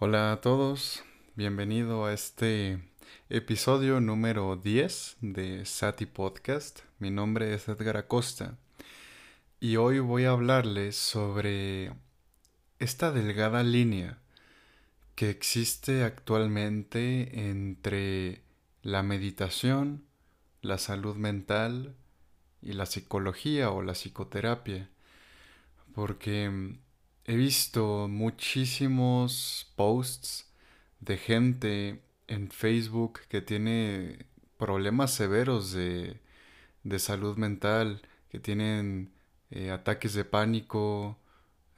Hola a todos, bienvenido a este episodio número 10 de Sati Podcast. Mi nombre es Edgar Acosta y hoy voy a hablarles sobre esta delgada línea que existe actualmente entre la meditación, la salud mental y la psicología o la psicoterapia. Porque he visto muchísimos posts de gente en Facebook que tiene problemas severos de, salud mental, que tienen eh, ataques de pánico,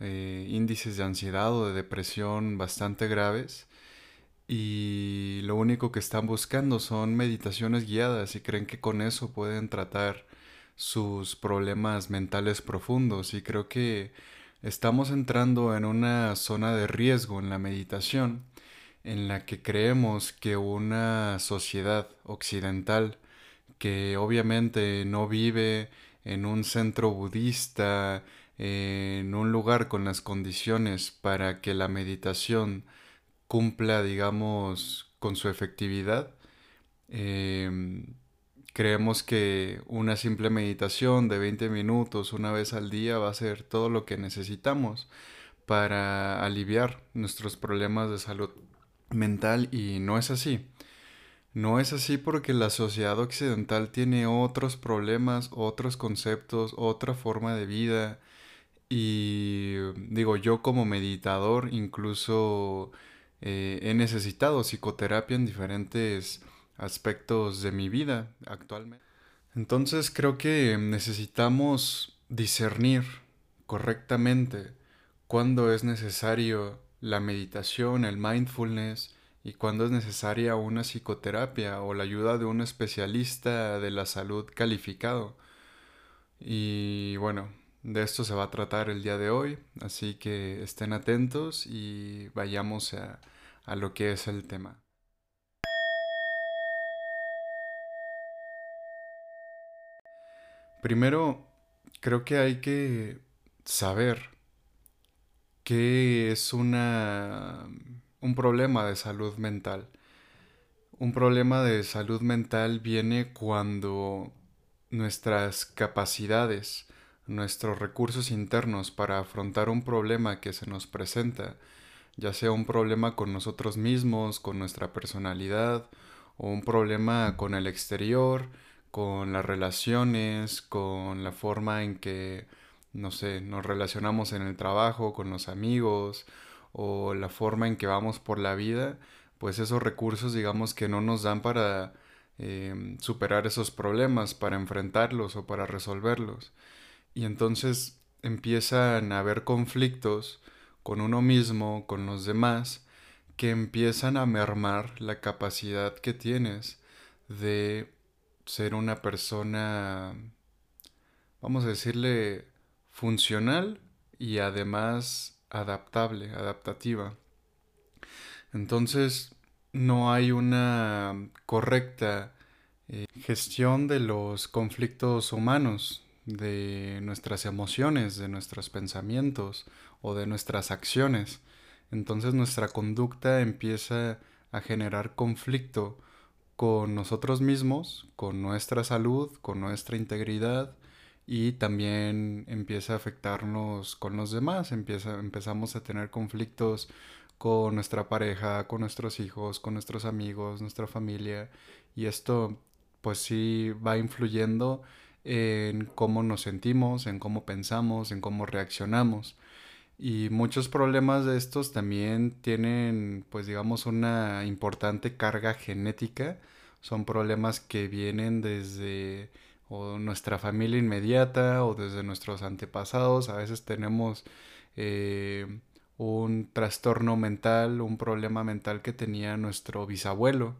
eh, índices de ansiedad o de depresión bastante graves y lo único que están buscando son meditaciones guiadas y creen que con eso pueden tratar sus problemas mentales profundos y creo que Estamos entrando en una zona de riesgo en la meditación en la que creemos que una sociedad occidental que obviamente no vive en un centro budista, en un lugar con las condiciones para que la meditación cumpla, digamos, con su efectividad, em, Creemos que una simple meditación de 20 minutos una vez al día va a ser todo lo que necesitamos para aliviar nuestros problemas de salud mental y no es así. No es así porque la sociedad occidental tiene otros problemas, otros conceptos, otra forma de vida y digo yo como meditador incluso eh, he necesitado psicoterapia en diferentes aspectos de mi vida actualmente. Entonces creo que necesitamos discernir correctamente cuándo es necesario la meditación, el mindfulness y cuándo es necesaria una psicoterapia o la ayuda de un especialista de la salud calificado. Y bueno, de esto se va a tratar el día de hoy, así que estén atentos y vayamos a, a lo que es el tema. Primero, creo que hay que saber qué es una, un problema de salud mental. Un problema de salud mental viene cuando nuestras capacidades, nuestros recursos internos para afrontar un problema que se nos presenta, ya sea un problema con nosotros mismos, con nuestra personalidad, o un problema con el exterior, con las relaciones, con la forma en que, no sé, nos relacionamos en el trabajo, con los amigos, o la forma en que vamos por la vida, pues esos recursos digamos que no nos dan para em, superar esos problemas, para enfrentarlos o para resolverlos. Y entonces empiezan a haber conflictos con uno mismo, con los demás, que empiezan a mermar la capacidad que tienes de ser una persona, vamos a decirle, funcional y además adaptable, adaptativa. Entonces, no hay una correcta eh, gestión de los conflictos humanos, de nuestras emociones, de nuestros pensamientos o de nuestras acciones. Entonces nuestra conducta empieza a generar conflicto con nosotros mismos, con nuestra salud, con nuestra integridad y también empieza a afectarnos con los demás, empezamos a tener conflictos con nuestra pareja, con nuestros hijos, con nuestros amigos, nuestra familia y esto pues sí va influyendo en cómo nos sentimos, en cómo pensamos, en cómo reaccionamos. Y muchos problemas de estos también tienen, pues digamos, una importante carga genética. Son problemas que vienen desde nuestra familia inmediata o desde nuestros antepasados. A veces tenemos eh, un trastorno mental, un problema mental que tenía nuestro bisabuelo,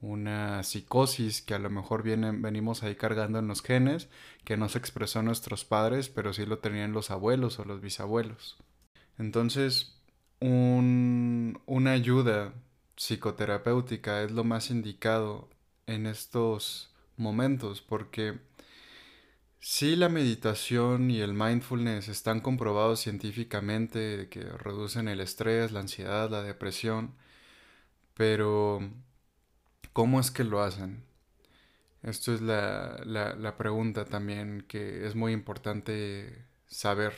una psicosis que a lo mejor venimos ahí cargando en los genes, que no se expresó en nuestros padres, pero sí lo tenían los abuelos o los bisabuelos. Entonces, una ayuda psicoterapéutica es lo más indicado en estos momentos porque Sí, la meditación y el mindfulness están comprobados científicamente que reducen el estrés, la ansiedad, la depresión, pero ¿cómo es que lo hacen? Esto es la, la pregunta también que es muy importante saber.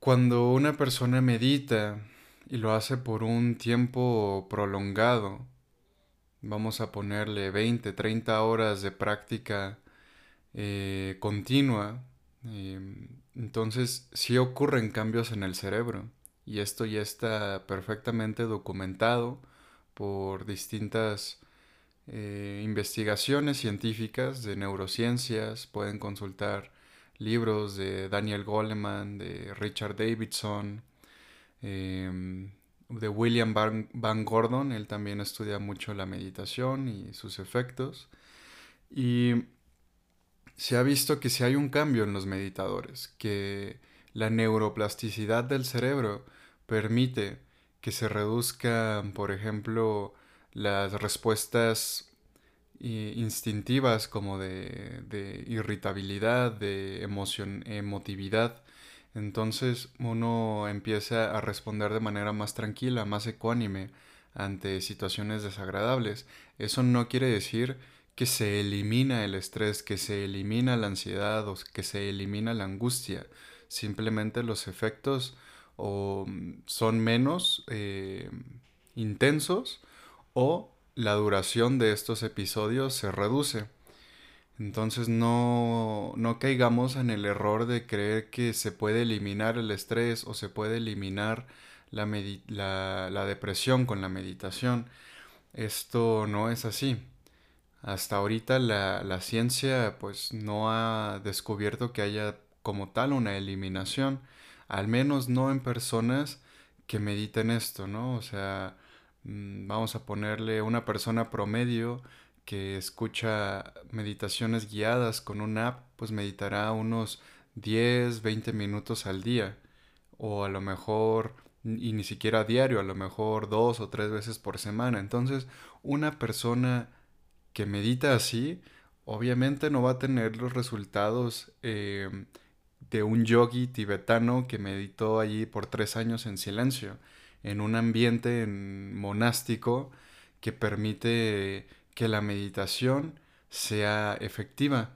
Cuando una persona medita y lo hace por un tiempo prolongado, vamos a ponerle 20, 30 horas de práctica eh, continua, em, entonces sí ocurren cambios en el cerebro. Y esto ya está perfectamente documentado por distintas eh, investigaciones científicas de neurociencias, pueden consultar libros de Daniel Goleman, de Richard Davidson, em, de William Van, Gordon, él también estudia mucho la meditación y sus efectos. Y se ha visto que si hay un cambio en los meditadores, que la neuroplasticidad del cerebro permite que se reduzcan, por ejemplo, las respuestas instintivas como de, de irritabilidad, de emoción, emotividad, entonces uno empieza a responder de manera más tranquila, más ecuánime ante situaciones desagradables. Eso no quiere decir que se elimina el estrés, que se elimina la ansiedad o que se elimina la angustia. Simplemente los efectos o son menos eh, intensos o la duración de estos episodios se reduce. Entonces no, no caigamos en el error de creer que se puede eliminar el estrés o se puede eliminar la, la, depresión con la meditación. Esto no es así. Hasta ahorita la, la, ciencia pues no ha descubierto que haya como tal una eliminación, al menos no en personas que mediten esto, ¿no? O sea, vamos a ponerle una persona promedio que escucha meditaciones guiadas con una app, pues meditará unos 10, 20 minutos al día. O a lo mejor, y ni siquiera diario, a lo mejor dos o tres veces por semana. Entonces, una persona que medita así, obviamente no va a tener los resultados em, de un yogi tibetano que meditó allí por tres años en silencio, en un ambiente monástico que permite que la meditación sea efectiva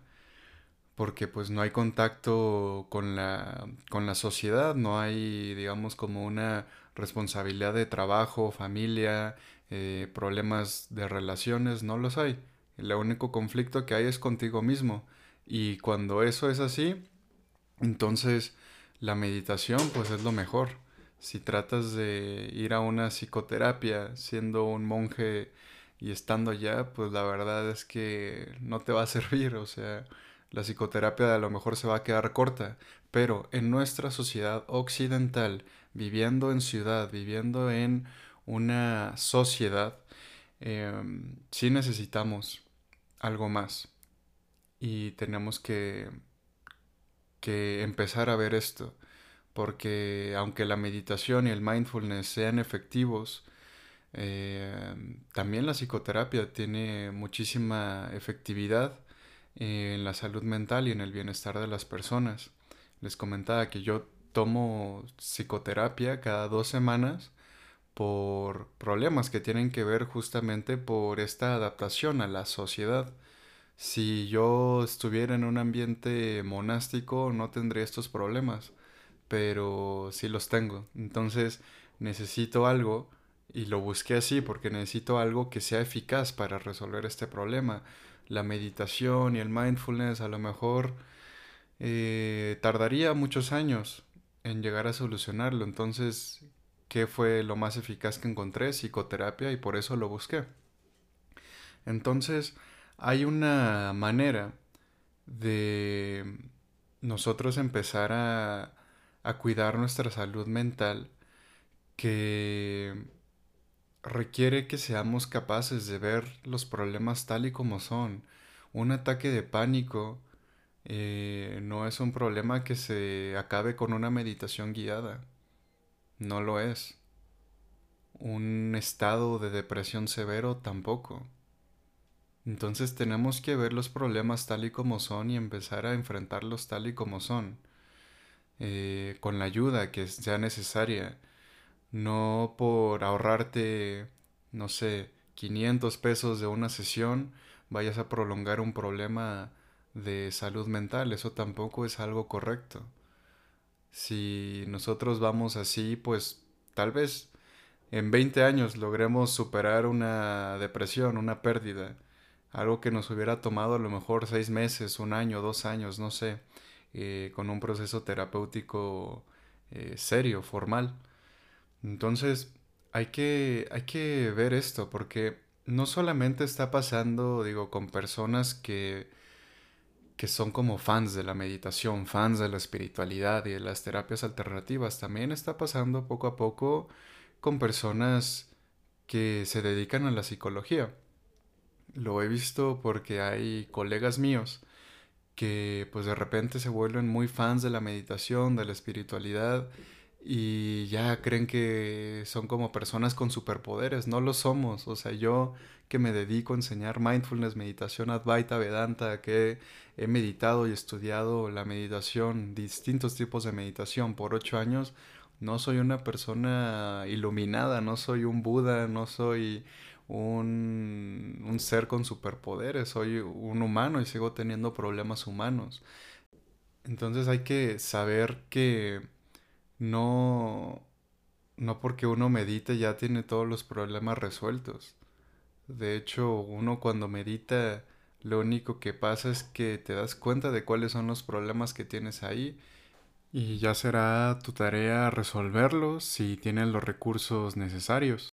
porque pues no hay contacto con la, con la sociedad, no hay digamos como una responsabilidad de trabajo, familia, eh, problemas de relaciones, no los hay. El único conflicto que hay es contigo mismo. Y cuando eso es así, entonces la meditación pues es lo mejor. Si tratas de ir a una psicoterapia siendo un monje y estando allá, pues la verdad es que no te va a servir, o sea, la psicoterapia a lo mejor se va a quedar corta, pero en nuestra sociedad occidental, viviendo en ciudad, viviendo en una sociedad, em, sí necesitamos algo más y tenemos que, que empezar a ver esto, porque aunque la meditación y el mindfulness sean efectivos, eh, también la psicoterapia tiene muchísima efectividad en la salud mental y en el bienestar de las personas. Les comentaba que yo tomo psicoterapia cada dos semanas por problemas que tienen que ver justamente por esta adaptación a la sociedad. Si yo estuviera en un ambiente monástico no tendría estos problemas, pero sí los tengo. Entonces necesito algo y lo busqué así porque necesito algo que sea eficaz para resolver este problema. La meditación y el mindfulness a lo mejor eh, tardaría muchos años en llegar a solucionarlo. Entonces, ¿qué fue lo más eficaz que encontré? Psicoterapia y por eso lo busqué. Entonces, hay una manera de nosotros empezar a, a cuidar nuestra salud mental que requiere que seamos capaces de ver los problemas tal y como son. Un ataque de pánico eh, no es un problema que se acabe con una meditación guiada. No lo es. Un estado de depresión severo tampoco. Entonces tenemos que ver los problemas tal y como son y empezar a enfrentarlos tal y como son, eh, con la ayuda que sea necesaria, no por ahorrarte, no sé, 500 pesos de una sesión, vayas a prolongar un problema de salud mental, eso tampoco es algo correcto. Si nosotros vamos así, pues tal vez en 20 años logremos superar una depresión, una pérdida, algo que nos hubiera tomado a lo mejor seis meses, un año, dos años, no sé, eh, con un proceso terapéutico eh, serio, formal. Entonces, hay que, hay que ver esto, porque no solamente está pasando, digo, con personas que, que son como fans de la meditación, fans de la espiritualidad y de las terapias alternativas, también está pasando poco a poco con personas que se dedican a la psicología. Lo he visto porque hay colegas míos que pues de repente se vuelven muy fans de la meditación, de la espiritualidad y ya creen que son como personas con superpoderes, no lo somos, o sea, yo que me dedico a enseñar mindfulness, meditación Advaita, Vedanta, que he meditado y estudiado la meditación, distintos tipos de meditación por ocho años, no soy una persona iluminada, no soy un Buda, no soy un, un ser con superpoderes, soy un humano y sigo teniendo problemas humanos. Entonces hay que saber que no, no porque uno medite ya tiene todos los problemas resueltos. De hecho, uno cuando medita, lo único que pasa es que te das cuenta de cuáles son los problemas que tienes ahí y ya será tu tarea resolverlos si tienes los recursos necesarios.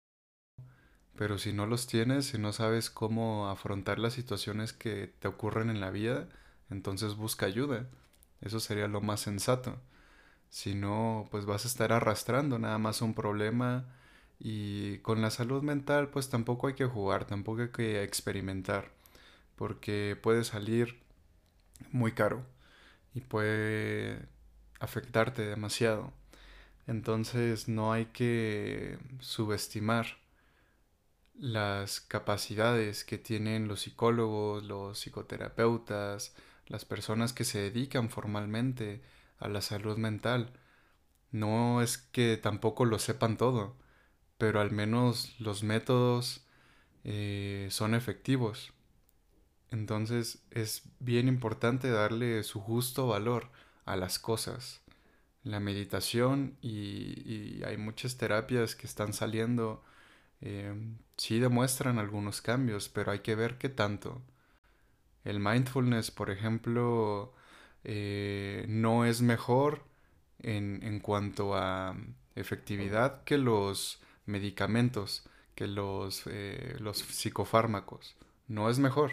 Pero si no los tienes, si no sabes cómo afrontar las situaciones que te ocurren en la vida, entonces busca ayuda. Eso sería lo más sensato. Si no, pues vas a estar arrastrando nada más un problema y con la salud mental pues tampoco hay que jugar, tampoco hay que experimentar, porque puede salir muy caro y puede afectarte demasiado. Entonces no hay que subestimar las capacidades que tienen los psicólogos, los psicoterapeutas, las personas que se dedican formalmente a la salud mental. No es que tampoco lo sepan todo, pero al menos los métodos eh, son efectivos. Entonces es bien importante darle su justo valor a las cosas. La meditación y, hay muchas terapias que están saliendo, eh, sí demuestran algunos cambios, pero hay que ver qué tanto. El mindfulness, por ejemplo, eh, no es mejor en, cuanto a efectividad que los medicamentos, que los, eh, los psicofármacos. No es mejor.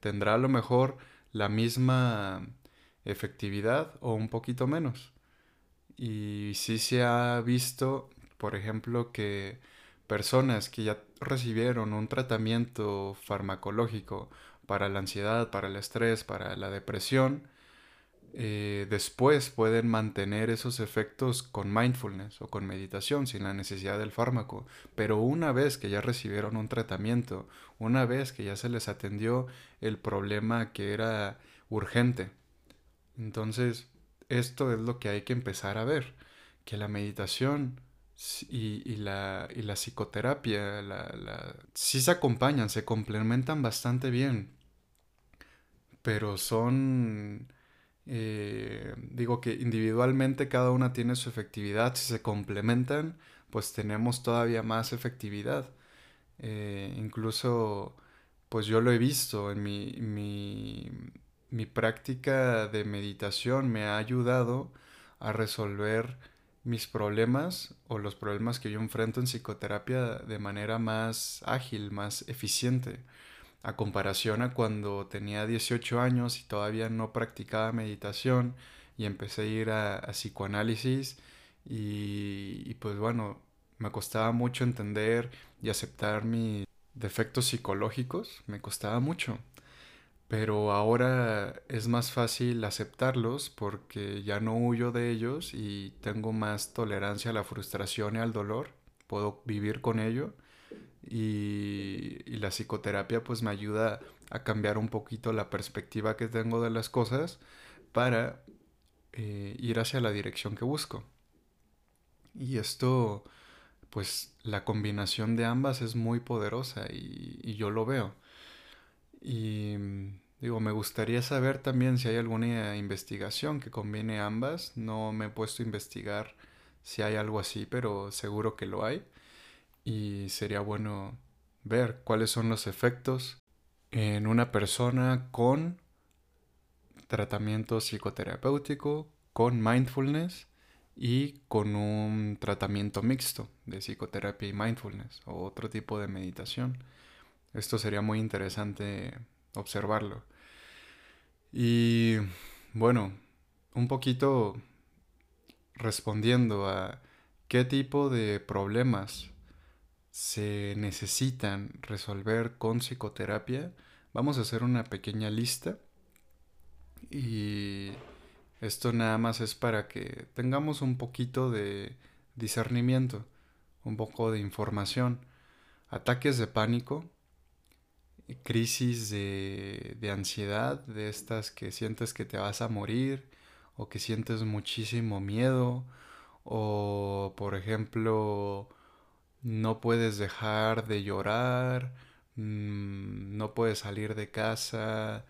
Tendrá a lo mejor la misma efectividad o un poquito menos. Y sí se ha visto, por ejemplo, que personas que ya recibieron un tratamiento farmacológico para la ansiedad, para el estrés, para la depresión, eh, después pueden mantener esos efectos con mindfulness o con meditación sin la necesidad del fármaco. Pero una vez que ya recibieron un tratamiento, una vez que ya se les atendió el problema que era urgente, entonces esto es lo que hay que empezar a ver, que la meditación y, la, y la, psicoterapia la, sí se acompañan, se complementan bastante bien, pero son eh, digo que individualmente cada una tiene su efectividad, si se complementan, pues tenemos todavía más efectividad. Eh, incluso, pues yo lo he visto en mi, mi, mi práctica de meditación me ha ayudado a resolver mis problemas o los problemas que yo enfrento en psicoterapia de manera más ágil, más eficiente a comparación a cuando tenía 18 años y todavía no practicaba meditación y empecé a ir a, psicoanálisis y, pues bueno, me costaba mucho entender y aceptar mis defectos psicológicos, me costaba mucho. Pero ahora es más fácil aceptarlos porque ya no huyo de ellos y tengo más tolerancia a la frustración y al dolor. Puedo vivir con ello y, y la psicoterapia pues me ayuda a cambiar un poquito la perspectiva que tengo de las cosas para eh, ir hacia la dirección que busco. Y esto, pues la combinación de ambas es muy poderosa y, yo lo veo. Y digo, me gustaría saber también si hay alguna investigación que combine ambas. No me he puesto a investigar si hay algo así, pero seguro que lo hay. Y sería bueno ver cuáles son los efectos en una persona con tratamiento psicoterapéutico, con mindfulness y con un tratamiento mixto de psicoterapia y mindfulness o otro tipo de meditación. Esto sería muy interesante observarlo. Y bueno, un poquito respondiendo a qué tipo de problemas se necesitan resolver con psicoterapia, vamos a hacer una pequeña lista y esto nada más es para que tengamos un poquito de discernimiento, un poco de información. Ataques de pánico, crisis de, de, ansiedad, de estas que sientes que te vas a morir o que sientes muchísimo miedo o por ejemplo no puedes dejar de llorar, mm, no puedes salir de casa,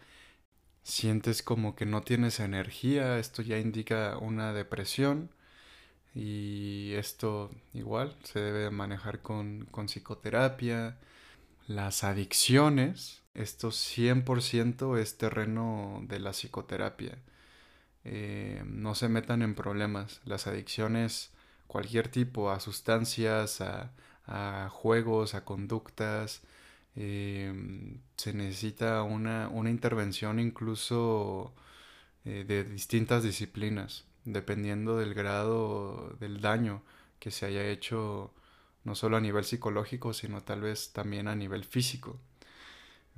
sientes como que no tienes energía, esto ya indica una depresión y esto igual se debe manejar con, psicoterapia. Las adicciones, esto 100% es terreno de la psicoterapia. Eh, no se metan en problemas. Las adicciones, cualquier tipo, a sustancias, a, juegos, a conductas, Em, se necesita una, intervención incluso eh, de distintas disciplinas, dependiendo del grado del daño que se haya hecho no solo a nivel psicológico, sino tal vez también a nivel físico.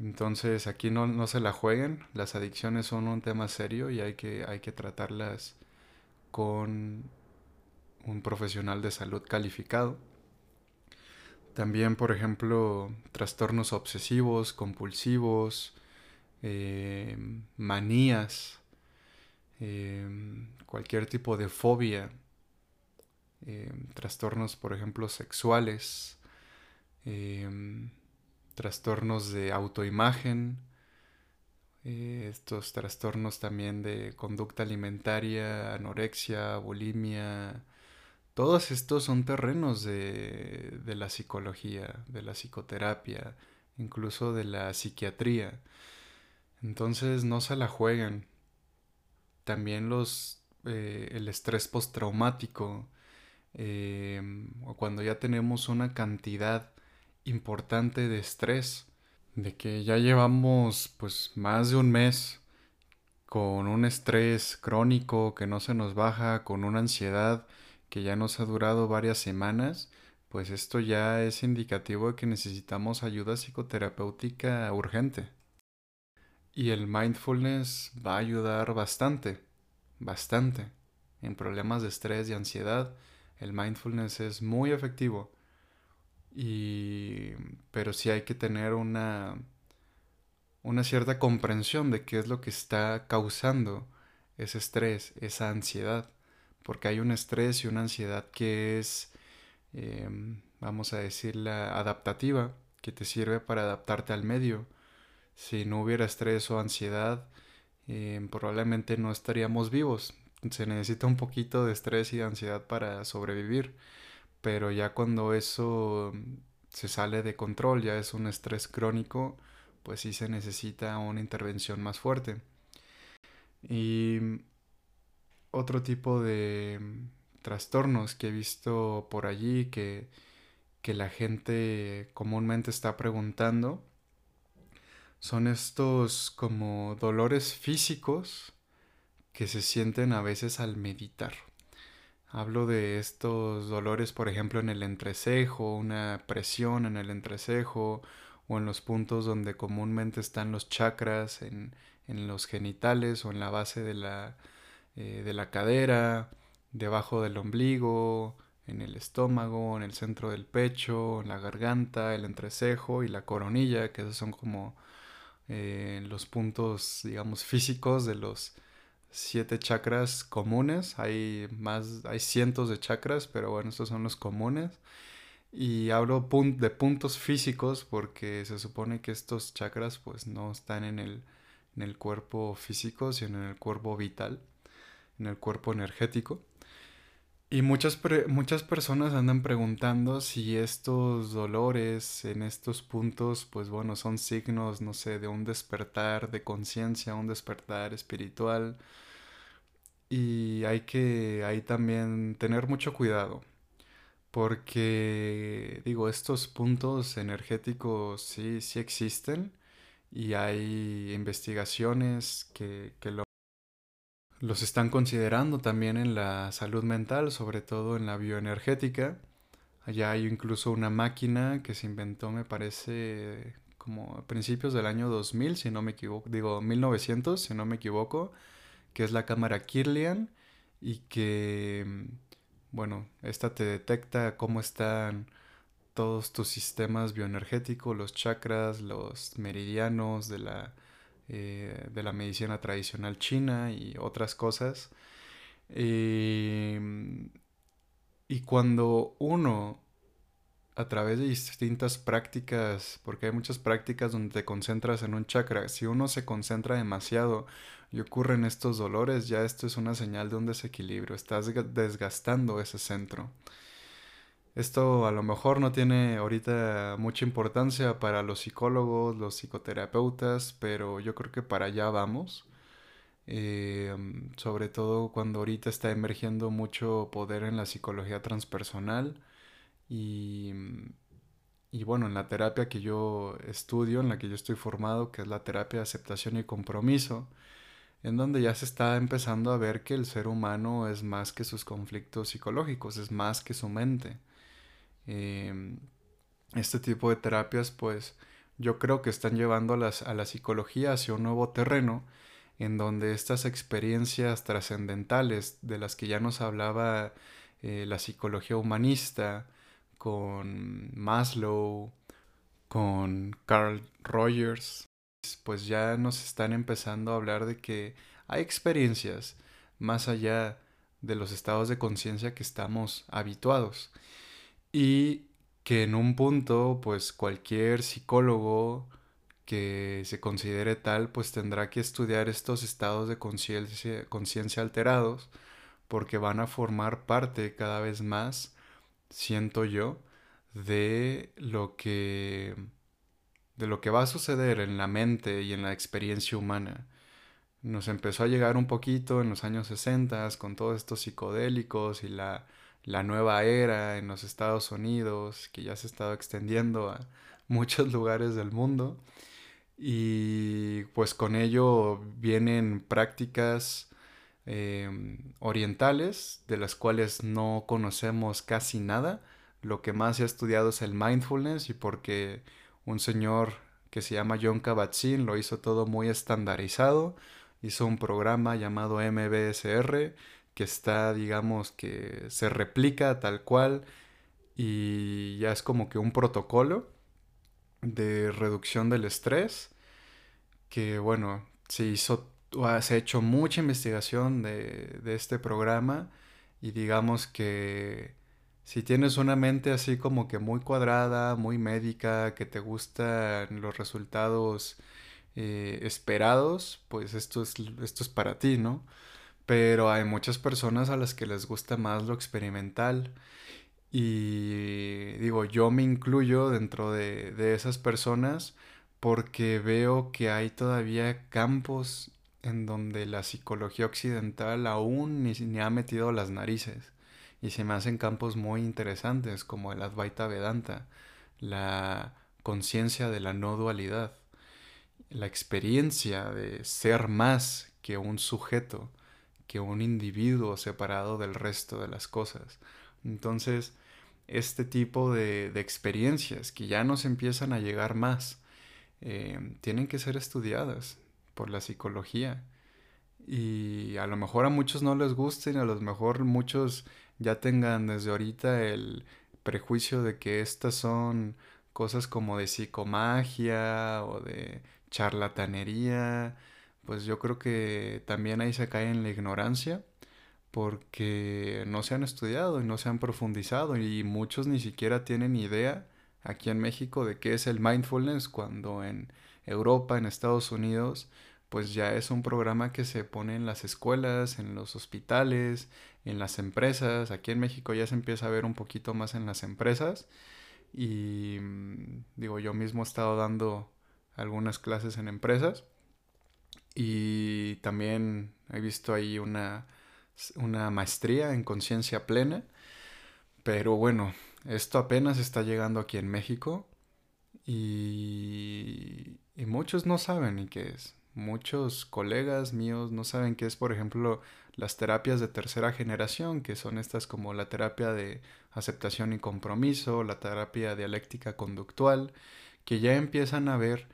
Entonces aquí no, no se la jueguen, las adicciones son un tema serio y hay que, hay que tratarlas con un profesional de salud calificado. También, por ejemplo, trastornos obsesivos, compulsivos, eh, manías, eh, cualquier tipo de fobia, eh, trastornos, por ejemplo, sexuales, trastornos de autoimagen, estos trastornos también de conducta alimentaria, anorexia, bulimia, todos estos son terrenos de, la psicología, de la psicoterapia, incluso de la psiquiatría. Entonces no se la jueguen. También los, eh, el estrés postraumático, em, o cuando ya tenemos una cantidad importante de estrés, de que ya llevamos pues más de un mes con un estrés crónico que no se nos baja, con una ansiedad que ya nos ha durado varias semanas, pues esto ya es indicativo de que necesitamos ayuda psicoterapéutica urgente. Y el mindfulness va a ayudar bastante, bastante. En problemas de estrés y ansiedad, el mindfulness es muy efectivo. Y pero sí hay que tener una una cierta comprensión de qué es lo que está causando ese estrés, esa ansiedad porque hay un estrés y una ansiedad que es, em, vamos a decirla, adaptativa, que te sirve para adaptarte al medio. Si no hubiera estrés o ansiedad, em, probablemente no estaríamos vivos. Se necesita un poquito de estrés y de ansiedad para sobrevivir, pero ya cuando eso se sale de control, ya es un estrés crónico, pues sí se necesita una intervención más fuerte. Y otro tipo de trastornos que he visto por allí que, que la gente comúnmente está preguntando son estos como dolores físicos que se sienten a veces al meditar. Hablo de estos dolores, por ejemplo, en el entrecejo, una presión en el entrecejo o en los puntos donde comúnmente están los chakras, en, en los genitales o en la base de la, eh, de la cadera, debajo del ombligo, en el estómago, en el centro del pecho, en la garganta, el entrecejo y la coronilla, que esos son como eh, los puntos, digamos, físicos de los siete chakras comunes. Hay más, hay cientos de chakras, pero bueno, estos son los comunes. Y hablo de puntos físicos porque se supone que estos chakras pues no están en el, en el cuerpo físico, sino en el cuerpo vital, en el cuerpo energético. Y muchas, muchas personas andan preguntando si estos dolores en estos puntos, pues bueno, son signos, no sé, de un despertar de conciencia, un despertar espiritual. Y hay que ahí también tener mucho cuidado, porque digo, estos puntos energéticos sí, sí existen y hay investigaciones que, que lo los están considerando también en la salud mental, sobre todo en la bioenergética. Allá hay incluso una máquina que se inventó, me parece, como a principios del año 2000, si no me equivoco, digo 1900, si no me equivoco, que es la cámara Kirlian y que, bueno, esta te detecta cómo están todos tus sistemas bioenergéticos, los chakras, los meridianos de la eh, de la medicina tradicional china y otras cosas. Em, y cuando uno, a través de distintas prácticas, porque hay muchas prácticas donde te concentras en un chakra, si uno se concentra demasiado y ocurren estos dolores, ya esto es una señal de un desequilibrio, estás desgastando ese centro. Esto a lo mejor no tiene ahorita mucha importancia para los psicólogos, los psicoterapeutas, pero yo creo que para allá vamos. Eh, sobre todo cuando ahorita está emergiendo mucho poder en la psicología transpersonal y, y bueno, en la terapia que yo estudio, en la que yo estoy formado, que es la terapia de aceptación y compromiso, en donde ya se está empezando a ver que el ser humano es más que sus conflictos psicológicos, es más que su mente. Em, este tipo de terapias, pues yo creo que están llevando a, la psicología hacia un nuevo terreno en donde estas experiencias trascendentales de las que ya nos hablaba eh, la psicología humanista con Maslow, con Carl Rogers, pues ya nos están empezando a hablar de que hay experiencias más allá de los estados de conciencia que estamos habituados y que en un punto, pues cualquier psicólogo que se considere tal, pues tendrá que estudiar estos estados de conciencia alterados, porque van a formar parte cada vez más, siento yo, de lo que de lo que va a suceder en la mente y en la experiencia humana. Nos empezó a llegar un poquito en los años 60 con todos estos psicodélicos y la la nueva era en los Estados Unidos, que ya se ha estado extendiendo a muchos lugares del mundo. Y pues con ello vienen prácticas em, orientales de las cuales no conocemos casi nada. Lo que más se ha estudiado es el mindfulness y porque un señor que se llama John Kabat-Zinn lo hizo todo muy estandarizado. Hizo un programa llamado MBSR que está, digamos, que se replica tal cual y ya es como que un protocolo de reducción del estrés que bueno, se hizo, se ha hecho mucha investigación de, de este programa y digamos que si tienes una mente así como que muy cuadrada, muy médica, que te gustan los resultados eh, esperados, pues esto es, esto es para ti, ¿no? Pero hay muchas personas a las que les gusta más lo experimental. Y digo, yo me incluyo dentro de, esas personas porque veo que hay todavía campos en donde la psicología occidental aún ni, ni, ha metido las narices. Y se me hacen campos muy interesantes como el Advaita Vedanta, la conciencia de la no dualidad, la experiencia de ser más que un sujeto que un individuo separado del resto de las cosas. Entonces, este tipo de, experiencias que ya nos empiezan a llegar más, eh, tienen que ser estudiadas por la psicología. Y a lo mejor a muchos no les gusten, a lo mejor muchos ya tengan desde ahorita el prejuicio de que estas son cosas como de psicomagia o de charlatanería, pues yo creo que también ahí se cae en la ignorancia porque no se han estudiado y no se han profundizado y muchos ni siquiera tienen idea aquí en México de qué es el mindfulness cuando en Europa, en Estados Unidos, pues ya es un programa que se pone en las escuelas, en los hospitales, en las empresas. Aquí en México ya se empieza a ver un poquito más en las empresas. Y mm, digo, yo mismo he estado dando algunas clases en empresas. Y también he visto ahí una, una maestría en conciencia plena. Pero bueno, esto apenas está llegando aquí en México. Y, y muchos no saben ni qué es muchos colegas míos no saben qué es, por ejemplo, las terapias de tercera generación, que son estas como la terapia de aceptación y compromiso, la terapia dialéctica conductual, que ya empiezan a ver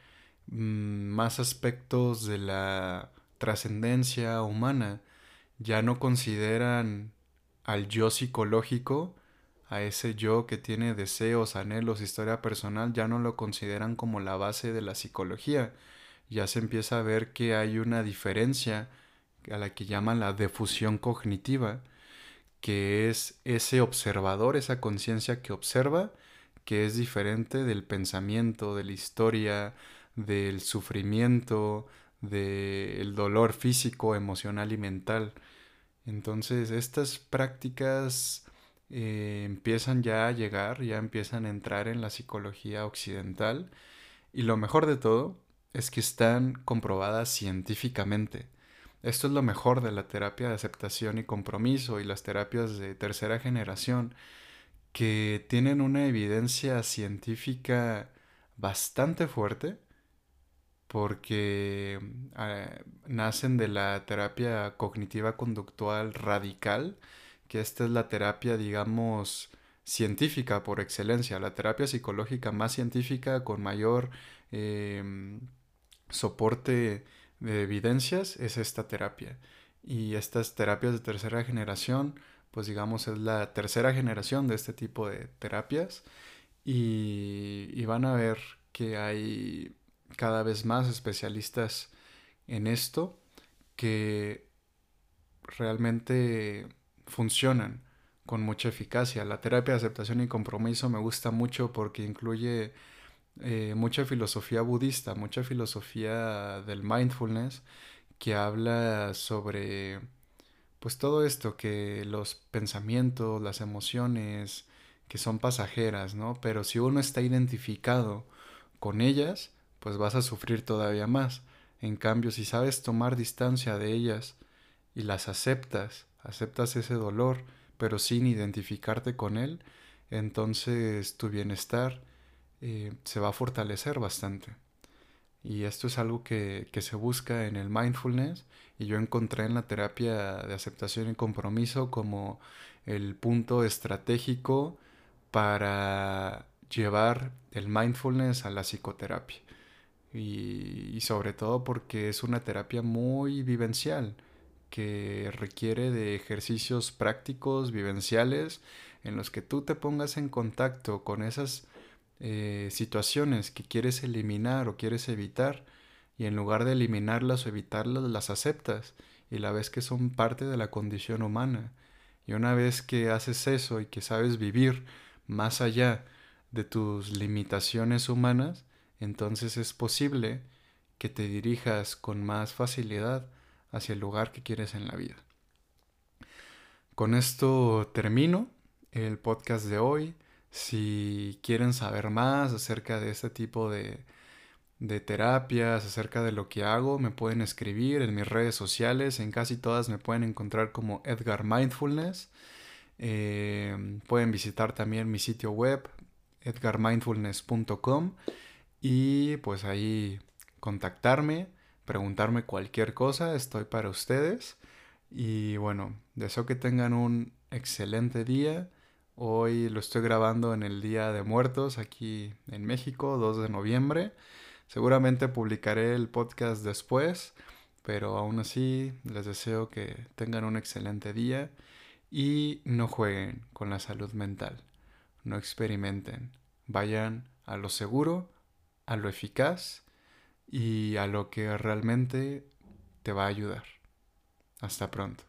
más aspectos de la trascendencia humana, ya no consideran al yo psicológico, a ese yo que tiene deseos, anhelos, historia personal, ya no lo consideran como la base de la psicología, ya se empieza a ver que hay una diferencia a la que llaman la defusión cognitiva, que es ese observador, esa conciencia que observa, que es diferente del pensamiento, de la historia, del sufrimiento, del dolor físico, emocional y mental. Entonces estas prácticas eh, empiezan ya a llegar, ya empiezan a entrar en la psicología occidental y lo mejor de todo es que están comprobadas científicamente. Esto es lo mejor de la terapia de aceptación y compromiso y las terapias de tercera generación, que tienen una evidencia científica bastante fuerte porque eh, nacen de la terapia cognitiva conductual radical, que esta es la terapia, digamos, científica por excelencia, la terapia psicológica más científica con mayor em, soporte de evidencias es esta terapia. Y estas terapias de tercera generación, pues digamos, es la tercera generación de este tipo de terapias. Y, van a ver que hay cada vez más especialistas en esto que realmente funcionan con mucha eficacia. La terapia de aceptación y compromiso me gusta mucho porque incluye eh, mucha filosofía budista, mucha filosofía del mindfulness que habla sobre pues todo esto, que los pensamientos, las emociones, que son pasajeras, ¿no? Pero si uno está identificado con ellas, pues vas a sufrir todavía más. En cambio, si sabes tomar distancia de ellas y las aceptas, aceptas ese dolor, pero sin identificarte con él, entonces tu bienestar eh, se va a fortalecer bastante. Y esto es algo que, que, se busca en el mindfulness y yo encontré en la terapia de aceptación y compromiso como el punto estratégico para llevar el mindfulness a la psicoterapia. Y, sobre todo porque es una terapia muy vivencial que requiere de ejercicios prácticos, vivenciales, en los que tú te pongas en contacto con esas eh, situaciones que quieres eliminar o quieres evitar y en lugar de eliminarlas o evitarlas las aceptas y la ves que son parte de la condición humana. Y una vez que haces eso y que sabes vivir más allá de tus limitaciones humanas, entonces es posible que te dirijas con más facilidad hacia el lugar que quieres en la vida. Con esto termino el podcast de hoy. Si quieren saber más acerca de este tipo de, terapias, acerca de lo que hago, me pueden escribir en mis redes sociales. En casi todas me pueden encontrar como Edgar Mindfulness. Eh, pueden visitar también mi sitio web, edgarmindfulness.com. Y pues ahí contactarme, preguntarme cualquier cosa, estoy para ustedes. Y bueno, deseo que tengan un excelente día Hoy lo estoy grabando en el Día de Muertos aquí en México, 2 de noviembre. Seguramente publicaré el podcast después, pero aún así les deseo que tengan un excelente día y no jueguen con la salud mental, no experimenten, vayan a lo seguro, a lo eficaz y a lo que realmente te va a ayudar. Hasta pronto.